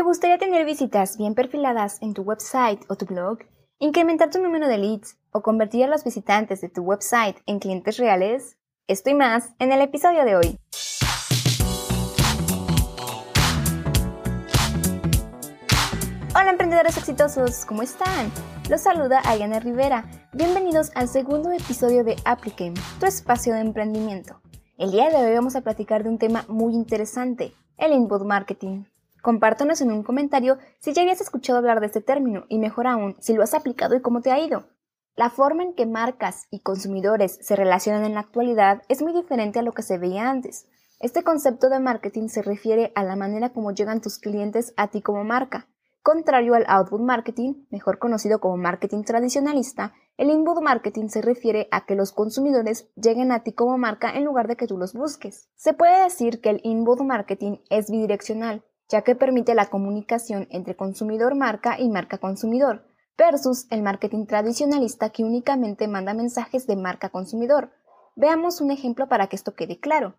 ¿Te gustaría tener visitas bien perfiladas en tu website o tu blog? ¿Incrementar tu número de leads o convertir a los visitantes de tu website en clientes reales? Esto y más en el episodio de hoy. Hola emprendedores exitosos, ¿cómo están? Los saluda Ayana Rivera. Bienvenidos al segundo episodio de Applicame, tu espacio de emprendimiento. El día de hoy vamos a platicar de un tema muy interesante, el inbound marketing. Compártanos en un comentario si ya habías escuchado hablar de este término y mejor aún, si lo has aplicado y cómo te ha ido. La forma en que marcas y consumidores se relacionan en la actualidad es muy diferente a lo que se veía antes. Este concepto de marketing se refiere a la manera como llegan tus clientes a ti como marca. Contrario al outbound marketing, mejor conocido como marketing tradicionalista, el inbound marketing se refiere a que los consumidores lleguen a ti como marca en lugar de que tú los busques. Se puede decir que el inbound marketing es bidireccional, ya que permite la comunicación entre consumidor-marca y marca-consumidor, versus el marketing tradicionalista que únicamente manda mensajes de marca-consumidor. Veamos un ejemplo para que esto quede claro.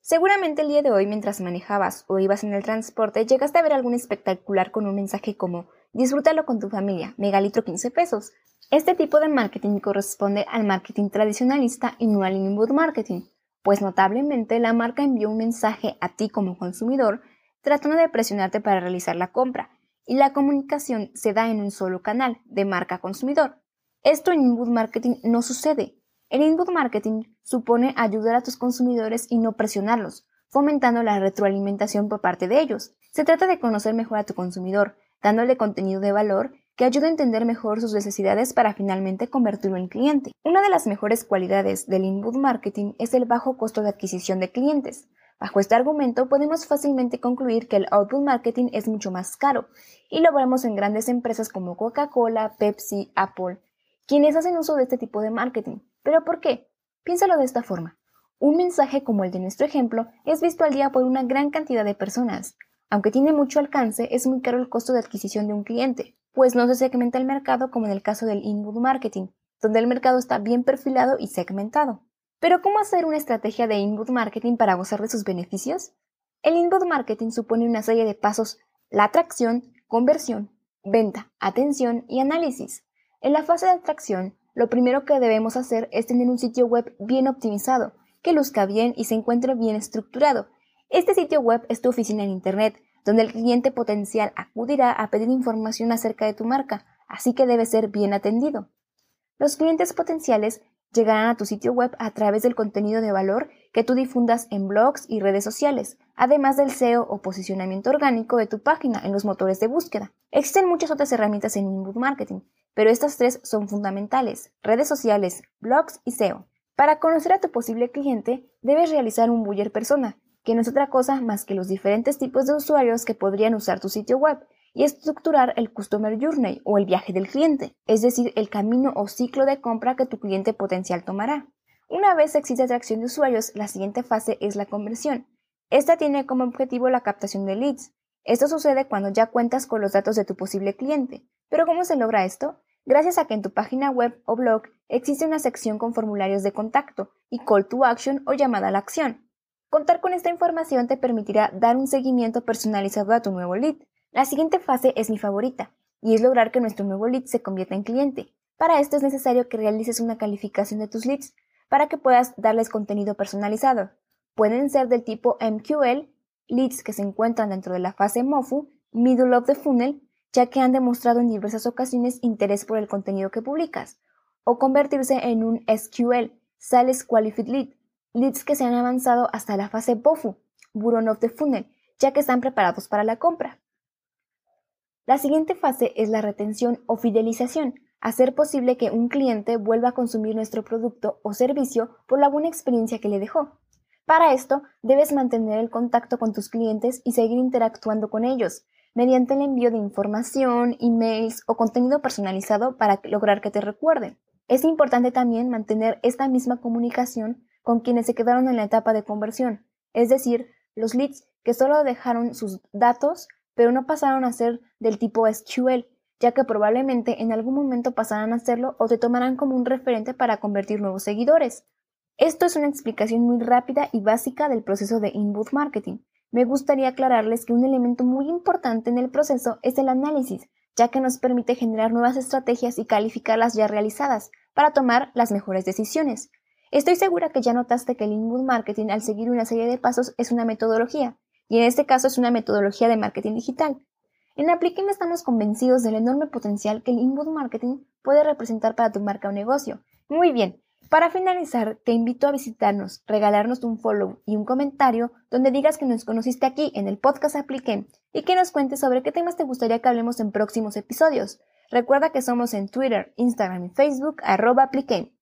Seguramente el día de hoy, mientras manejabas o ibas en el transporte, llegaste a ver algún espectacular con un mensaje como Disfrútalo con tu familia, megalitro 15 pesos. Este tipo de marketing corresponde al marketing tradicionalista y no al inbound marketing, pues notablemente la marca envió un mensaje a ti como consumidor tratando de presionarte para realizar la compra, y la comunicación se da en un solo canal, de marca consumidor. Esto en inbound marketing no sucede. El inbound marketing supone ayudar a tus consumidores y no presionarlos, fomentando la retroalimentación por parte de ellos. Se trata de conocer mejor a tu consumidor, dándole contenido de valor que ayude a entender mejor sus necesidades para finalmente convertirlo en cliente. Una de las mejores cualidades del inbound marketing es el bajo costo de adquisición de clientes. Bajo este argumento podemos fácilmente concluir que el outbound marketing es mucho más caro, y lo vemos en grandes empresas como Coca-Cola, Pepsi, Apple, quienes hacen uso de este tipo de marketing. ¿Pero por qué? Piénsalo de esta forma. Un mensaje como el de nuestro ejemplo es visto al día por una gran cantidad de personas. Aunque tiene mucho alcance, es muy caro el costo de adquisición de un cliente, pues no se segmenta el mercado como en el caso del inbound marketing, donde el mercado está bien perfilado y segmentado. Pero ¿cómo hacer una estrategia de inbound marketing para gozar de sus beneficios? El inbound marketing supone una serie de pasos, la atracción, conversión, venta, atención y análisis. En la fase de atracción, lo primero que debemos hacer es tener un sitio web bien optimizado, que luzca bien y se encuentre bien estructurado. Este sitio web es tu oficina en Internet, donde el cliente potencial acudirá a pedir información acerca de tu marca, así que debe ser bien atendido. Los clientes potenciales llegarán a tu sitio web a través del contenido de valor que tú difundas en blogs y redes sociales, además del SEO o posicionamiento orgánico de tu página en los motores de búsqueda. Existen muchas otras herramientas en inbound marketing, pero estas tres son fundamentales, redes sociales, blogs y SEO. Para conocer a tu posible cliente, debes realizar un buyer persona, que no es otra cosa más que los diferentes tipos de usuarios que podrían usar tu sitio web, y estructurar el Customer Journey o el viaje del cliente, es decir, el camino o ciclo de compra que tu cliente potencial tomará. Una vez existe atracción de usuarios, la siguiente fase es la conversión. Esta tiene como objetivo la captación de leads. Esto sucede cuando ya cuentas con los datos de tu posible cliente. ¿Pero cómo se logra esto? Gracias a que en tu página web o blog existe una sección con formularios de contacto y call to action o llamada a la acción. Contar con esta información te permitirá dar un seguimiento personalizado a tu nuevo lead, la siguiente fase es mi favorita, y es lograr que nuestro nuevo lead se convierta en cliente. Para esto es necesario que realices una calificación de tus leads para que puedas darles contenido personalizado. Pueden ser del tipo MQL, leads que se encuentran dentro de la fase MOFU, Middle of the Funnel, ya que han demostrado en diversas ocasiones interés por el contenido que publicas, o convertirse en un SQL, Sales Qualified Lead, leads que se han avanzado hasta la fase BOFU, Bottom of the Funnel, ya que están preparados para la compra. La siguiente fase es la retención o fidelización, hacer posible que un cliente vuelva a consumir nuestro producto o servicio por la buena experiencia que le dejó. Para esto, debes mantener el contacto con tus clientes y seguir interactuando con ellos, mediante el envío de información, emails o contenido personalizado para lograr que te recuerden. Es importante también mantener esta misma comunicación con quienes se quedaron en la etapa de conversión, es decir, los leads que solo dejaron sus datos pero no pasaron a ser del tipo SQL, ya que probablemente en algún momento pasarán a hacerlo o te tomarán como un referente para convertir nuevos seguidores. Esto es una explicación muy rápida y básica del proceso de inbound marketing. me gustaría aclararles que un elemento muy importante en el proceso es el análisis, ya que nos permite generar nuevas estrategias y calificar las ya realizadas para tomar las mejores decisiones. Estoy segura que ya notaste que el inbound marketing al seguir una serie de pasos es una metodología, y en este caso es una metodología de marketing digital. En Apliquem estamos convencidos del enorme potencial que el inbound marketing puede representar para tu marca o negocio. Muy bien, para finalizar, te invito a visitarnos, regalarnos un follow y un comentario donde digas que nos conociste aquí en el podcast Apliquem y que nos cuentes sobre qué temas te gustaría que hablemos en próximos episodios. Recuerda que somos en Twitter, Instagram y Facebook arroba Apliquem.